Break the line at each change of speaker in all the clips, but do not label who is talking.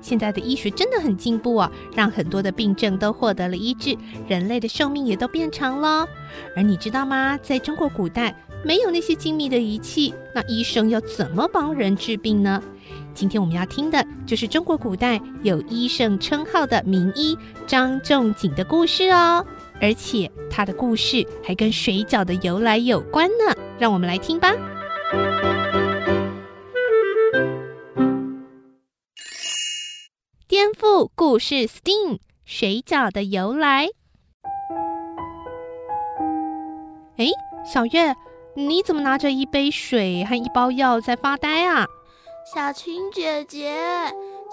现在的医学真的很进步哦，让很多的病症都获得了医治，人类的寿命也都变长了。而你知道吗？在中国古代，没有那些精密的仪器，那医生要怎么帮人治病呢？今天我们要听的就是中国古代有医圣称号的名医张仲景的故事哦，而且他的故事还跟水饺的由来有关呢。让我们来听吧。故事，STEAM 水饺的由来。哎，小月，你怎么拿着一杯水和一包药在发呆啊？
小青姐姐，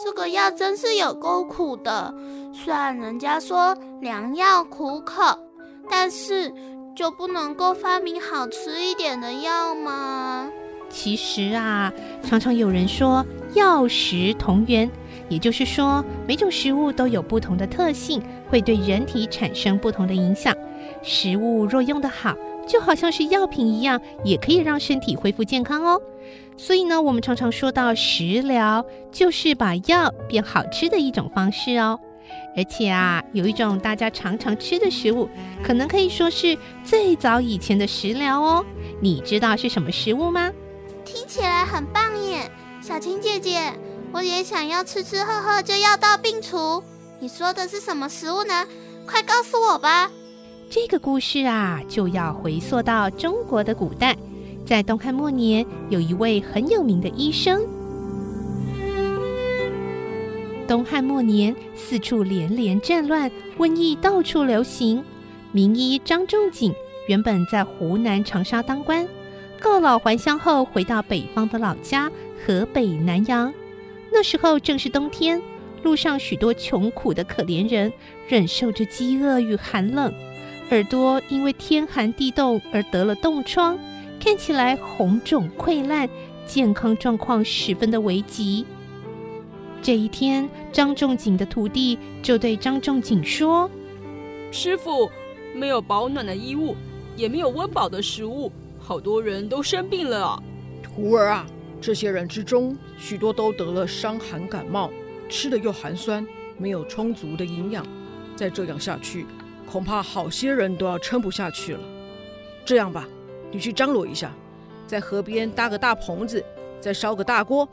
这个药真是有够苦的。虽然人家说良药苦口，但是就不能够发明好吃一点的药吗？
其实啊，常常有人说药食同源。也就是说，每种食物都有不同的特性，会对人体产生不同的影响。食物若用得好，就好像是药品一样，也可以让身体恢复健康哦。所以呢，我们常常说到食疗，就是把药变好吃的一种方式哦。而且啊，有一种大家常常吃的食物，可能可以说是最早以前的食疗哦。你知道是什么食物吗？
听起来很棒耶，小青姐姐。我也想要吃吃喝喝就药到病除。你说的是什么食物呢？快告诉我吧。
这个故事啊，就要回溯到中国的古代，在东汉末年，有一位很有名的医生。东汉末年，四处连连战乱，瘟疫到处流行。名医张仲景原本在湖南长沙当官，告老还乡后，回到北方的老家河北南阳。那时候正是冬天，路上许多穷苦的可怜人忍受着饥饿与寒冷，耳朵因为天寒地冻而得了冻疮，看起来红肿溃烂，健康状况十分的危急。这一天，张仲景的徒弟就对张仲景说：“
师傅，没有保暖的衣物，也没有温饱的食物，好多人都生病了啊！
徒儿啊！”这些人之中，许多都得了伤寒感冒，吃的又寒酸，没有充足的营养。再这样下去，恐怕好些人都要撑不下去了。这样吧，你去张罗一下，在河边搭个大棚子，再烧个大锅，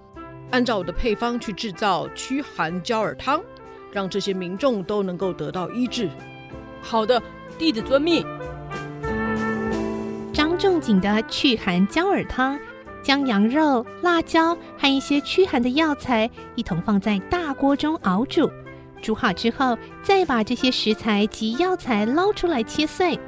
按照我的配方去制造驱寒焦耳汤，让这些民众都能够得到医治。
好的，弟子遵命。
张仲景的驱寒焦耳汤。将羊肉、辣椒和一些驱寒的药材一同放在大锅中熬煮，煮好之后，再把这些食材及药材捞出来切碎，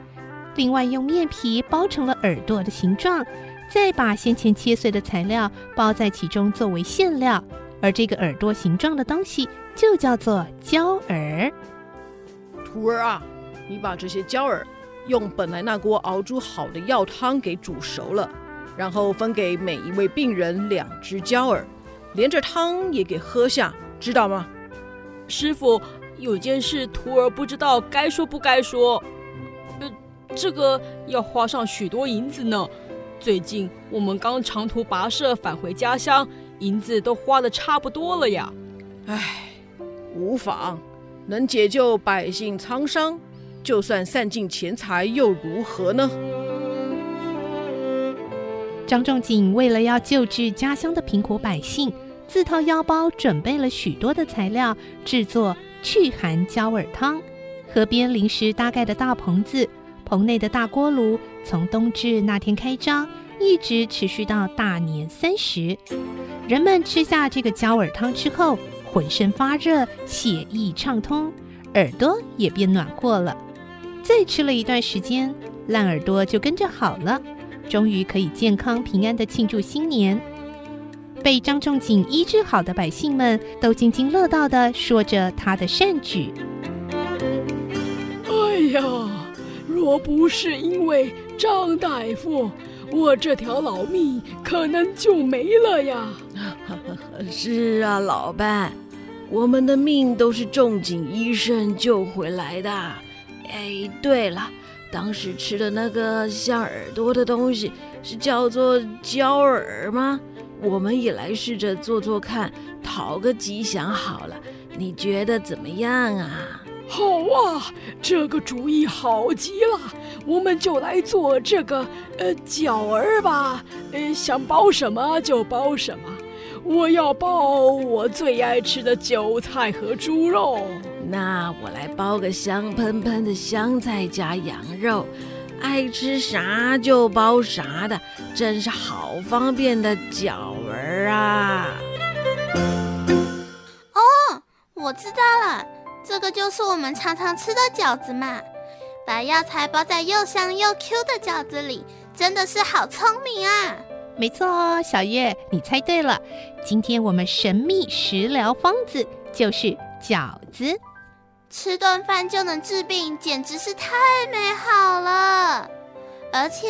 另外用面皮包成了耳朵的形状，再把先前切碎的材料包在其中作为馅料，而这个耳朵形状的东西就叫做焦耳。
徒儿啊，你把这些焦耳用本来那锅熬煮好的药汤给煮熟了。然后分给每一位病人两只焦耳，连着汤也给喝下，知道吗？
师傅，有件事徒儿不知道该说不该说。呃，这个要花上许多银子呢。最近我们刚长途跋涉返回家乡，银子都花的差不多了呀。
唉，无妨，能解救百姓苍生，就算散尽钱财又如何呢？
张仲景为了要救治家乡的贫苦百姓，自掏腰包准备了许多的材料，制作祛寒焦耳汤。河边临时搭盖的大棚子，棚内的大锅炉，从冬至那天开张，一直持续到大年三十。人们吃下这个焦耳汤之后，浑身发热，血液畅通，耳朵也变暖和了。再吃了一段时间，烂耳朵就跟着好了。终于可以健康平安的庆祝新年，被张仲景医治好的百姓们都津津乐道的说着他的善举。
哎呀，若不是因为张大夫，我这条老命可能就没了呀。
是啊，老伴，我们的命都是仲景医生救回来的。哎，对了，当时吃的那个像耳朵的东西是叫做焦耳吗？我们也来试着做做看，讨个吉祥好了。你觉得怎么样啊？
好啊，这个主意好极了，我们就来做这个呃饺儿吧。呃，想包什么就包什么。我要包我最爱吃的韭菜和猪肉。
那我来包个香喷喷的香菜加羊肉，爱吃啥就包啥的，真是好方便的饺儿啊！
哦，我知道了，这个就是我们常常吃的饺子嘛，把药材包在又香又 Q 的饺子里，真的是好聪明啊！
没错哦，小月，你猜对了。今天我们神秘食疗方子就是饺子，
吃顿饭就能治病，简直是太美好了。而且，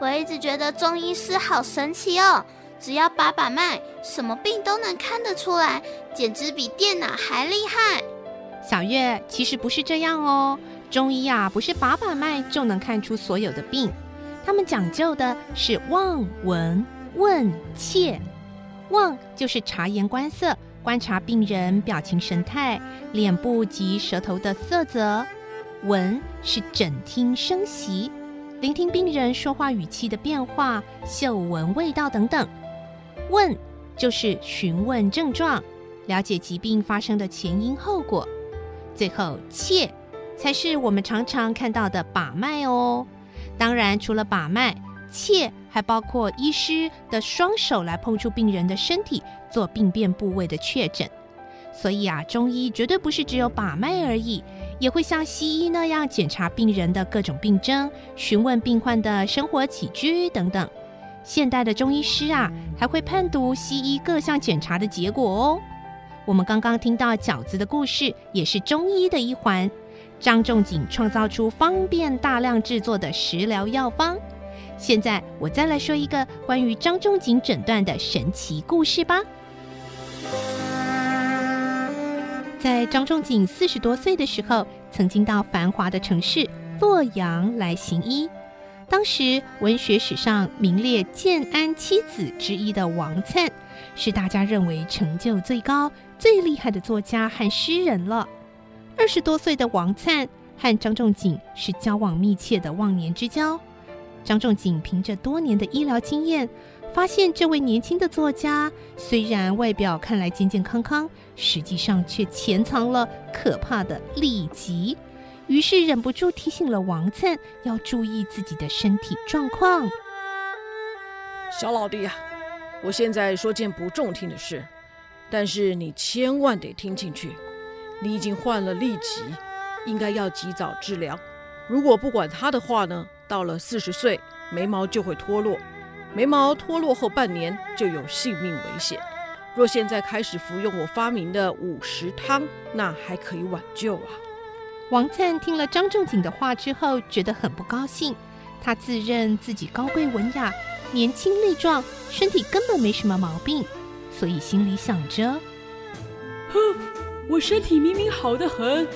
我一直觉得中医师好神奇哦，只要把把脉，什么病都能看得出来，简直比电脑还厉害。
小月，其实不是这样哦，中医啊，不是把把脉就能看出所有的病。他们讲究的是望、闻、问、切。望就是察言观色，观察病人表情神态、脸部及舌头的色泽；闻是诊听声息，聆听病人说话语气的变化、嗅闻味道等等；问就是询问症状，了解疾病发生的前因后果；最后切才是我们常常看到的把脉哦。当然，除了把脉，切还包括医师的双手来碰触病人的身体，做病变部位的确诊。所以啊，中医绝对不是只有把脉而已，也会像西医那样检查病人的各种病症，询问病患的生活起居等等。现代的中医师啊，还会判读西医各项检查的结果哦。我们刚刚听到饺子的故事，也是中医的一环。张仲景创造出方便大量制作的食疗药方。现在我再来说一个关于张仲景诊断的神奇故事吧。在张仲景四十多岁的时候，曾经到繁华的城市洛阳来行医。当时文学史上名列建安七子之一的王粲，是大家认为成就最高、最厉害的作家和诗人了。二十多岁的王粲和张仲景是交往密切的忘年之交。张仲景凭着多年的医疗经验，发现这位年轻的作家虽然外表看来健健康康，实际上却潜藏了可怕的痢疾，于是忍不住提醒了王粲要注意自己的身体状况。
小老弟啊，我现在说件不中听的事，但是你千万得听进去。你已经患了痢疾，应该要及早治疗。如果不管他的话呢，到了四十岁，眉毛就会脱落。眉毛脱落后半年就有性命危险。若现在开始服用我发明的五十汤，那还可以挽救啊。
王灿听了张仲景的话之后，觉得很不高兴。他自认自己高贵文雅，年轻力壮，身体根本没什么毛病，所以心里想着：
哼。我身体明明好得很，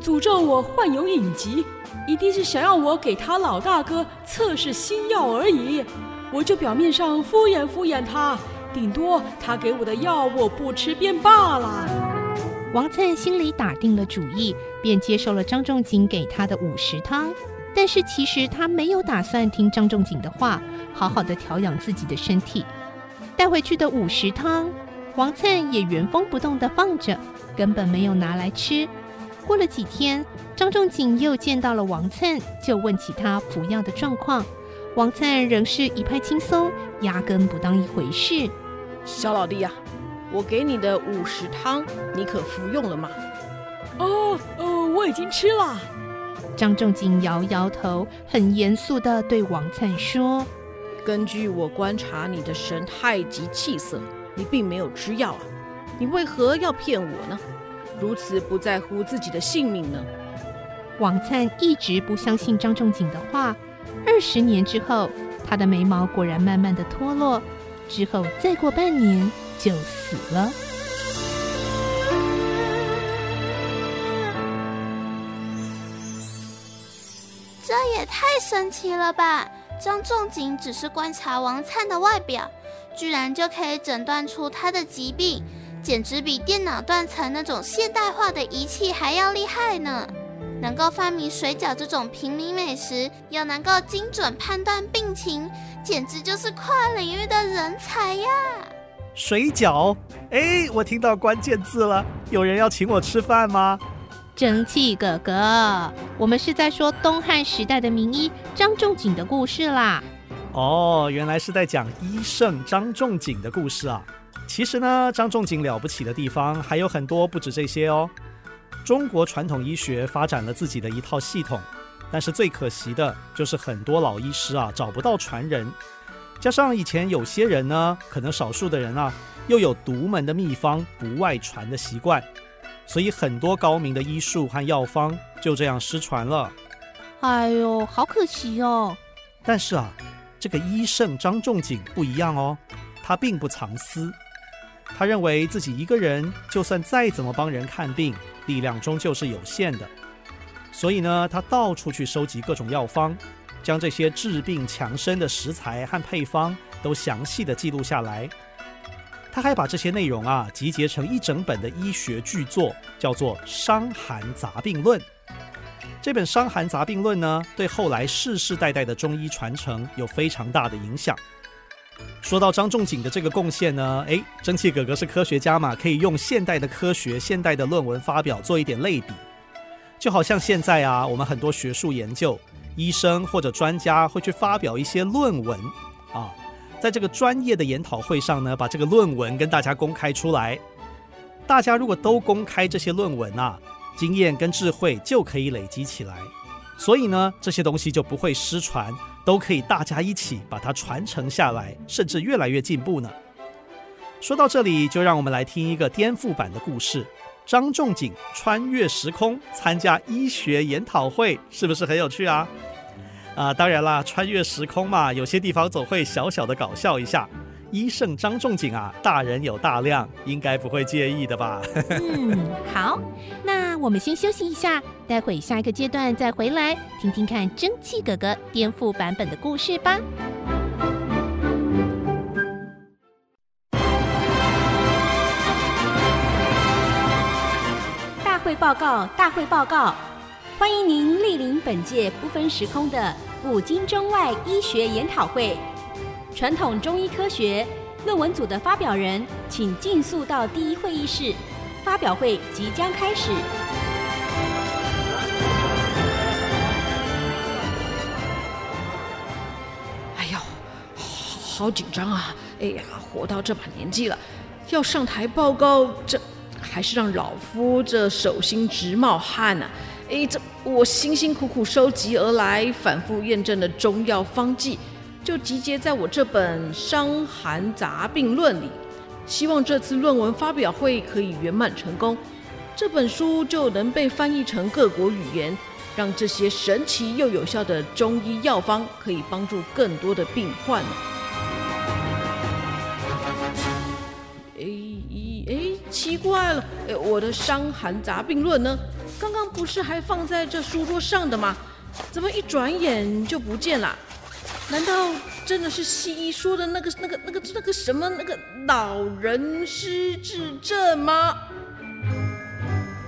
诅咒我患有隐疾，一定是想要我给他老大哥测试新药而已。我就表面上敷衍敷衍他，顶多他给我的药我不吃便罢了。
王粲心里打定了主意，便接受了张仲景给他的五十汤。但是其实他没有打算听张仲景的话，好好的调养自己的身体。带回去的五十汤，王粲也原封不动的放着。根本没有拿来吃。过了几天，张仲景又见到了王粲，就问起他服药的状况。王粲仍是一派轻松，压根不当一回事。
小老弟呀、啊，我给你的五十汤，你可服用了吗？
哦，哦，我已经吃了。
张仲景摇摇头，很严肃地对王粲说：“
根据我观察你的神态及气色，你并没有吃药啊。”你为何要骗我呢？如此不在乎自己的性命呢？
王灿一直不相信张仲景的话。二十年之后，他的眉毛果然慢慢的脱落，之后再过半年就死了。
这也太神奇了吧！张仲景只是观察王灿的外表，居然就可以诊断出他的疾病，简直比电脑断层那种现代化的仪器还要厉害呢！能够发明水饺这种平民美食，又能够精准判断病情，简直就是跨领域的人才呀！
水饺，哎，我听到关键字了，有人要请我吃饭吗？
蒸汽哥哥，我们是在说东汉时代的名医张仲景的故事啦。
哦，原来是在讲医圣张仲景的故事啊。其实呢，张仲景了不起的地方还有很多，不止这些哦。中国传统医学发展了自己的一套系统，但是最可惜的就是很多老医师啊找不到传人，加上以前有些人呢，可能少数的人啊，又有独门的秘方不外传的习惯，所以很多高明的医术和药方就这样失传了。
哎呦，好可惜哦！
但是啊，这个医圣张仲景不一样哦，他并不藏私，他认为自己一个人就算再怎么帮人看病。力量终究是有限的，所以呢，他到处去收集各种药方，将这些治病强身的食材和配方都详细的记录下来。他还把这些内容啊集结成一整本的医学巨作，叫做《伤寒杂病论》。这本《伤寒杂病论》呢，对后来世世代代的中医传承有非常大的影响。说到张仲景的这个贡献呢，诶，蒸汽哥哥是科学家嘛，可以用现代的科学、现代的论文发表做一点类比，就好像现在啊，我们很多学术研究，医生或者专家会去发表一些论文。啊，在这个专业的研讨会上呢，把这个论文跟大家公开出来，大家如果都公开这些论文啊，经验跟智慧就可以累积起来，所以呢，这些东西就不会失传。都可以大家一起把它传承下来，甚至越来越进步呢。说到这里，就让我们来听一个颠覆版的故事：张仲景穿越时空参加医学研讨会，是不是很有趣啊？啊，当然啦，穿越时空嘛，有些地方总会小小的搞笑一下。医圣张仲景啊，大人有大量，应该不会介意的吧？
嗯，好，那我们先休息一下，待会下一个阶段再回来听听看蒸汽哥哥颠覆版本的故事吧。
大会报告，大会报告，欢迎您莅临本届不分时空的古今中外医学研讨会。传统中医科学论文组的发表人，请尽速到第一会议室。发表会即将开始。
哎呦，好，紧张啊！哎呀，活到这把年纪了，要上台报告，这还是让老夫这手心直冒汗呢、啊。哎，这我辛辛苦苦收集而来、反复验证的中药方剂。就集结在我这本《伤寒杂病论》里，希望这次论文发表会可以圆满成功，这本书就能被翻译成各国语言，让这些神奇又有效的中医药方可以帮助更多的病患。哎哎，奇怪了，哎，我的《伤寒杂病论》呢？刚刚不是还放在这书桌上的吗？怎么一转眼就不见了？难道真的是西医说的那个、那个、那个、那个什么那个老人失智症吗？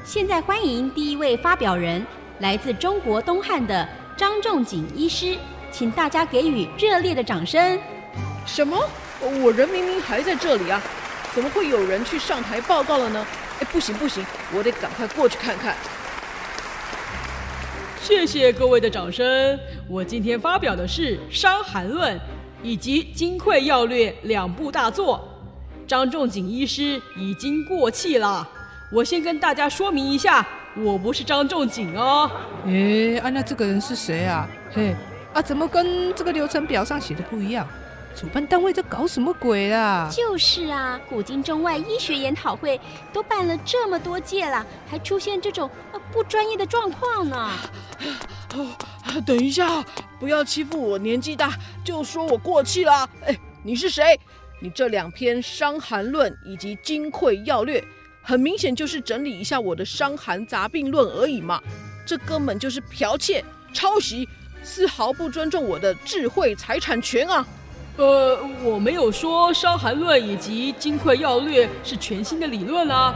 现在欢迎第一位发表人，来自中国东汉的张仲景医师，请大家给予热烈的掌声。
什么？我人明明还在这里啊，怎么会有人去上台报告了呢？哎，不行不行，我得赶快过去看看。
谢谢各位的掌声。我今天发表的是《伤寒论》以及《金匮要略》两部大作。张仲景医师已经过气了。我先跟大家说明一下，我不是张仲景哦。
诶，啊，那这个人是谁啊？嘿，啊，怎么跟这个流程表上写的不一样？主办单位在搞什么鬼啦？
就是啊，古今中外医学研讨会都办了这么多届了，还出现这种呃不专业的状况呢。
哦 等一下，不要欺负我年纪大就说我过气了。哎，你是谁？你这两篇《伤寒论》以及《金匮要略》，很明显就是整理一下我的《伤寒杂病论》而已嘛。这根本就是剽窃、抄袭，丝毫不尊重我的智慧财产权啊！
呃，我没有说《伤寒论》以及《金匮要略》是全新的理论啊，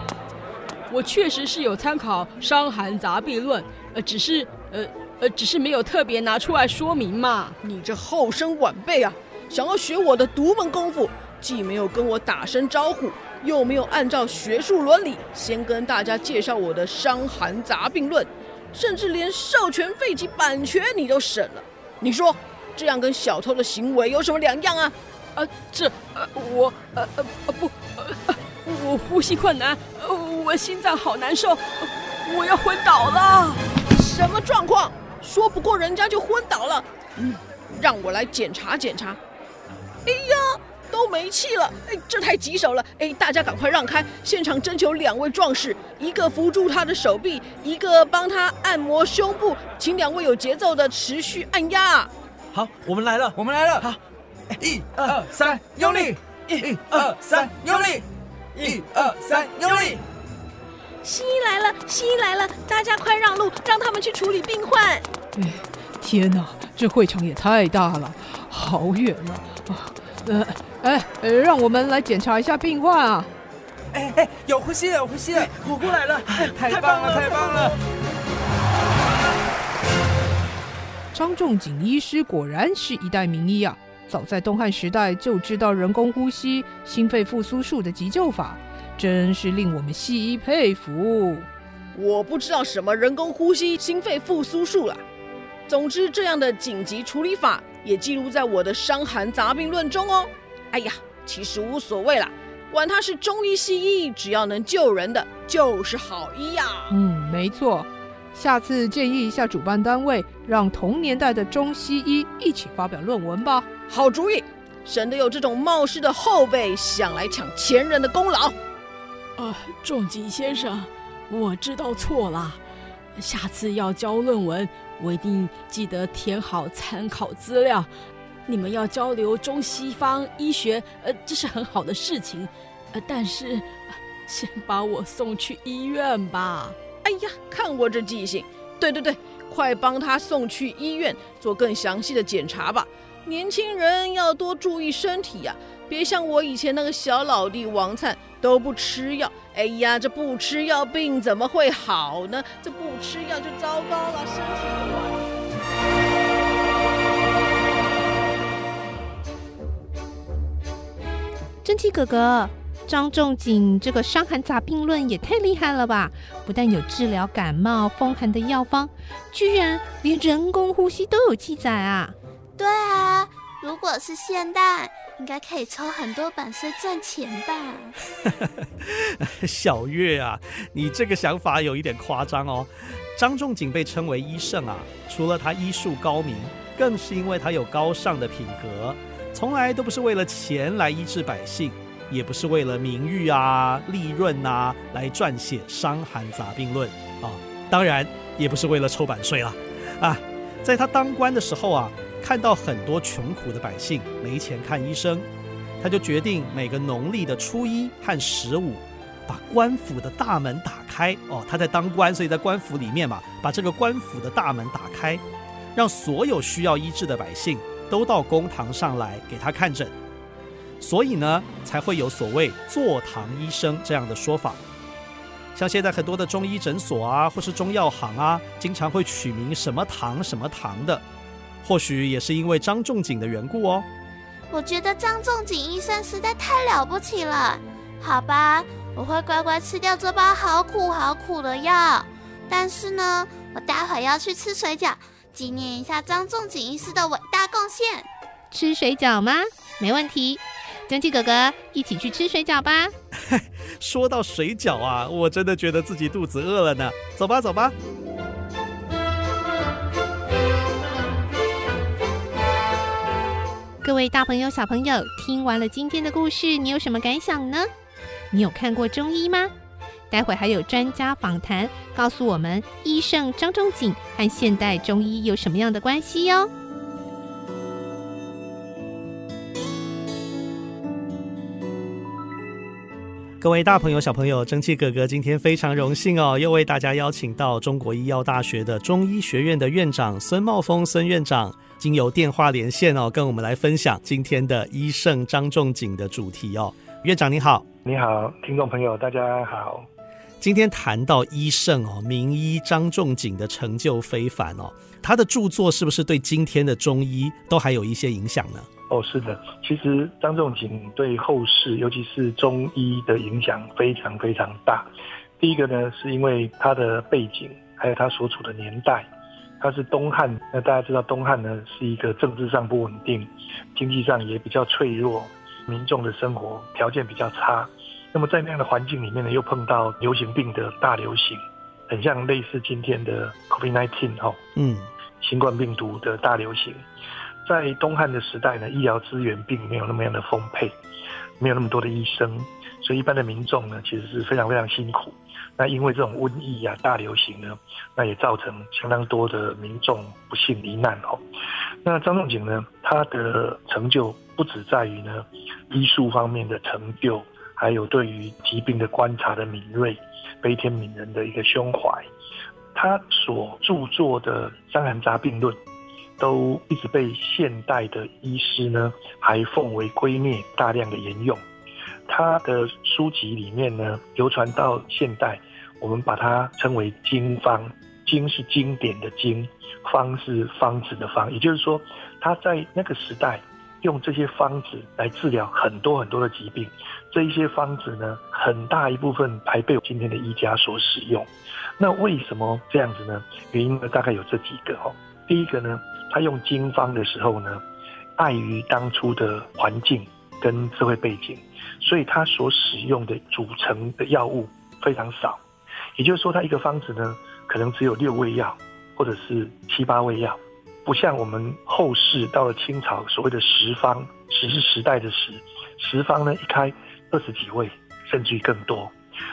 我确实是有参考《伤寒杂病论》，呃，只是呃呃，只是没有特别拿出来说明嘛。
你这后生晚辈啊，想要学我的独门功夫，既没有跟我打声招呼，又没有按照学术伦理先跟大家介绍我的《伤寒杂病论》，甚至连授权费及版权你都省了，你说？这样跟小偷的行为有什么两样啊？
啊，这呃我呃呃不呃我呼吸困难，呃我心脏好难受，我要昏倒了。
什么状况？说不过人家就昏倒了？嗯，让我来检查检查。哎呀，都没气了！哎，这太棘手了！哎，大家赶快让开！现场征求两位壮士，一个扶住他的手臂，一个帮他按摩胸部，请两位有节奏的持续按压。
好，我们来了，我们来了。好，一二三，用力！一二三，用力！一二三，用力！
西医来了，西医来了，大家快让路，让他们去处理病患。
哎，天哪，这会场也太大了，好远啊！啊，呃，哎，让我们来检查一下病患啊！
哎哎，有呼吸了，有呼吸了，我过来了，太棒了，太棒了！
张仲景医师果然是一代名医啊！早在东汉时代就知道人工呼吸、心肺复苏术的急救法，真是令我们西医佩服。
我不知道什么人工呼吸、心肺复苏术了。总之，这样的紧急处理法也记录在我的《伤寒杂病论》中哦。哎呀，其实无所谓啦，管他是中医西医，只要能救人的就是好医呀。
嗯，没错。下次建议一下主办单位，让同年代的中西医一起发表论文吧。
好主意，省得有这种冒失的后辈想来抢前人的功劳。
啊，仲景先生，我知道错了，下次要交论文，我一定记得填好参考资料。你们要交流中西方医学，呃，这是很好的事情，呃，但是先把我送去医院吧。
哎呀，看我这记性！对对对，快帮他送去医院做更详细的检查吧。年轻人要多注意身体呀，别像我以前那个小老弟王灿都不吃药。哎呀，这不吃药病怎么会好呢？这不吃药就糟糕了，身体。
真奇哥哥。张仲景这个《伤寒杂病论》也太厉害了吧！不但有治疗感冒、风寒的药方，居然连人工呼吸都有记载啊！
对啊，如果是现代，应该可以抽很多版税赚钱吧？
小月啊，你这个想法有一点夸张哦。张仲景被称为医圣啊，除了他医术高明，更是因为他有高尚的品格，从来都不是为了钱来医治百姓。也不是为了名誉啊、利润啊来撰写《伤寒杂病论》啊，当然也不是为了抽版税了啊。在他当官的时候啊，看到很多穷苦的百姓没钱看医生，他就决定每个农历的初一和十五，把官府的大门打开哦。他在当官，所以在官府里面嘛，把这个官府的大门打开，让所有需要医治的百姓都到公堂上来给他看诊。所以呢，才会有所谓“坐堂医生”这样的说法。像现在很多的中医诊所啊，或是中药行啊，经常会取名什么堂什么堂的，或许也是因为张仲景的缘故哦。
我觉得张仲景医生实在太了不起了。好吧，我会乖乖吃掉这包好苦好苦的药。但是呢，我待会要去吃水饺，纪念一下张仲景医师的伟大贡献。
吃水饺吗？没问题。真奇哥哥，一起去吃水饺吧。
说到水饺啊，我真的觉得自己肚子饿了呢。走吧，走吧。
各位大朋友、小朋友，听完了今天的故事，你有什么感想呢？你有看过中医吗？待会还有专家访谈，告诉我们医圣张仲景和现代中医有什么样的关系哟。
各位大朋友、小朋友，蒸汽哥哥今天非常荣幸哦，又为大家邀请到中国医药大学的中医学院的院长孙茂峰孙院长，经由电话连线哦，跟我们来分享今天的医圣张仲景的主题哦。院长你好，
你好，听众朋友大家好。
今天谈到医圣哦，名医张仲景的成就非凡哦，他的著作是不是对今天的中医都还有一些影响呢？
哦，是的，其实张仲景对后世，尤其是中医的影响非常非常大。第一个呢，是因为他的背景，还有他所处的年代，他是东汉。那大家知道，东汉呢是一个政治上不稳定，经济上也比较脆弱，民众的生活条件比较差。那么在那样的环境里面呢，又碰到流行病的大流行，很像类似今天的 COVID-19 哈，嗯，新冠病毒的大流行。在东汉的时代呢，医疗资源并没有那么样的丰沛，没有那么多的医生，所以一般的民众呢，其实是非常非常辛苦。那因为这种瘟疫啊大流行呢，那也造成相当多的民众不幸罹难哦。那张仲景呢，他的成就不只在于呢医术方面的成就，还有对于疾病的观察的敏锐、悲天悯人的一个胸怀。他所著作的《伤寒杂病论》。都一直被现代的医师呢，还奉为圭臬，大量的沿用。他的书籍里面呢，流传到现代，我们把它称为经方。经是经典的经，方是方子的方。也就是说，他在那个时代用这些方子来治疗很多很多的疾病。这一些方子呢，很大一部分还被今天的医家所使用。那为什么这样子呢？原因呢，大概有这几个哦。第一个呢。他用经方的时候呢，碍于当初的环境跟社会背景，所以他所使用的组成的药物非常少。也就是说，他一个方子呢，可能只有六味药，或者是七八味药，不像我们后世到了清朝所谓的十方，十是时代的十，十方呢一开二十几味，甚至于更多。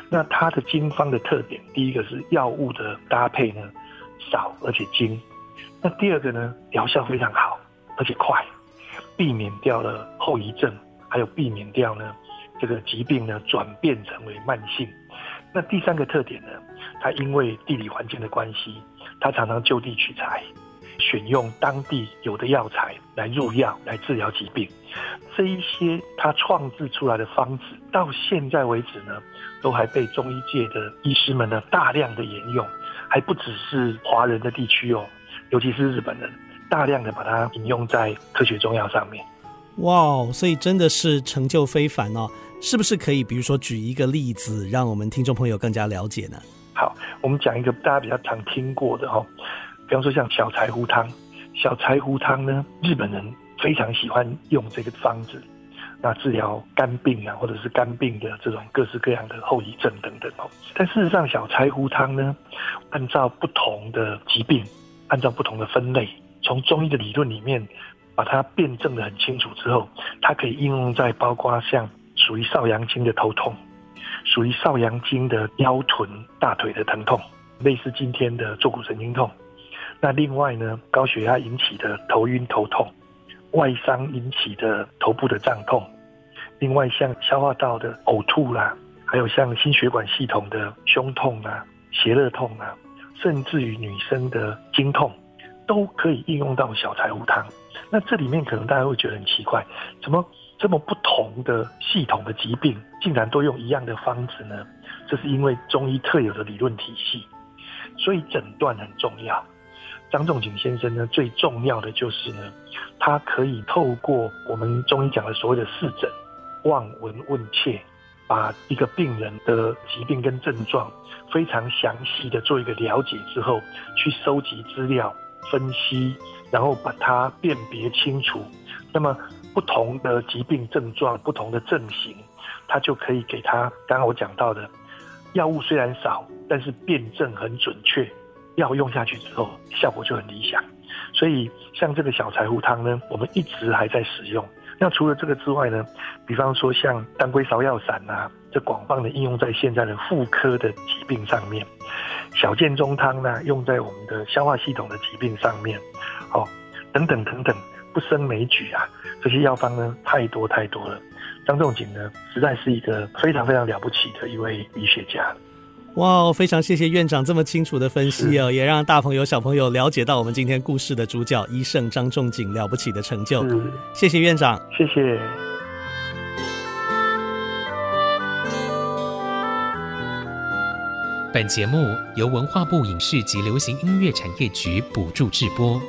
那他的经方的特点，第一个是药物的搭配呢少而且精。那第二个呢，疗效非常好，而且快，避免掉了后遗症，还有避免掉呢这个疾病呢转变成为慢性。那第三个特点呢，它因为地理环境的关系，它常常就地取材，选用当地有的药材来入药来治疗疾病。这一些他创制出来的方子，到现在为止呢，都还被中医界的医师们呢大量的沿用，还不只是华人的地区哦。尤其是日本人，大量的把它引用在科学中药上面。
哇，所以真的是成就非凡哦！是不是可以，比如说举一个例子，让我们听众朋友更加了解呢？
好，我们讲一个大家比较常听过的哈，比方说像小柴胡汤。小柴胡汤呢，日本人非常喜欢用这个方子，那治疗肝病啊，或者是肝病的这种各式各样的后遗症等等哦。但事实上，小柴胡汤呢，按照不同的疾病。按照不同的分类，从中医的理论里面把它辩证得很清楚之后，它可以应用在包括像属于少阳经的头痛，属于少阳经的腰臀大腿的疼痛，类似今天的坐骨神经痛。那另外呢，高血压引起的头晕头痛，外伤引起的头部的胀痛，另外像消化道的呕吐啦，还有像心血管系统的胸痛啊、胁肋痛啊。甚至于女生的经痛，都可以应用到小柴胡汤。那这里面可能大家会觉得很奇怪，怎么这么不同的系统的疾病，竟然都用一样的方子呢？这是因为中医特有的理论体系，所以诊断很重要。张仲景先生呢，最重要的就是呢，他可以透过我们中医讲的所谓的四诊，望闻问切。把一个病人的疾病跟症状非常详细的做一个了解之后，去收集资料、分析，然后把它辨别清楚。那么不同的疾病症状、不同的症型，他就可以给他刚刚我讲到的药物虽然少，但是辨证很准确，药用下去之后效果就很理想。所以像这个小柴胡汤呢，我们一直还在使用。那除了这个之外呢，比方说像当归芍药散啊，这广泛的应用在现在的妇科的疾病上面。小建中汤呢，用在我们的消化系统的疾病上面。好，等等等等，不胜枚举啊。这些药方呢，太多太多了。张仲景呢，实在是一个非常非常了不起的一位医学家。
哇，非常谢谢院长这么清楚的分析哦，也让大朋友小朋友了解到我们今天故事的主角医圣张仲景了不起的成就。谢谢院长，
谢谢。
本节目由文化部影视及流行音乐产业局补助制播。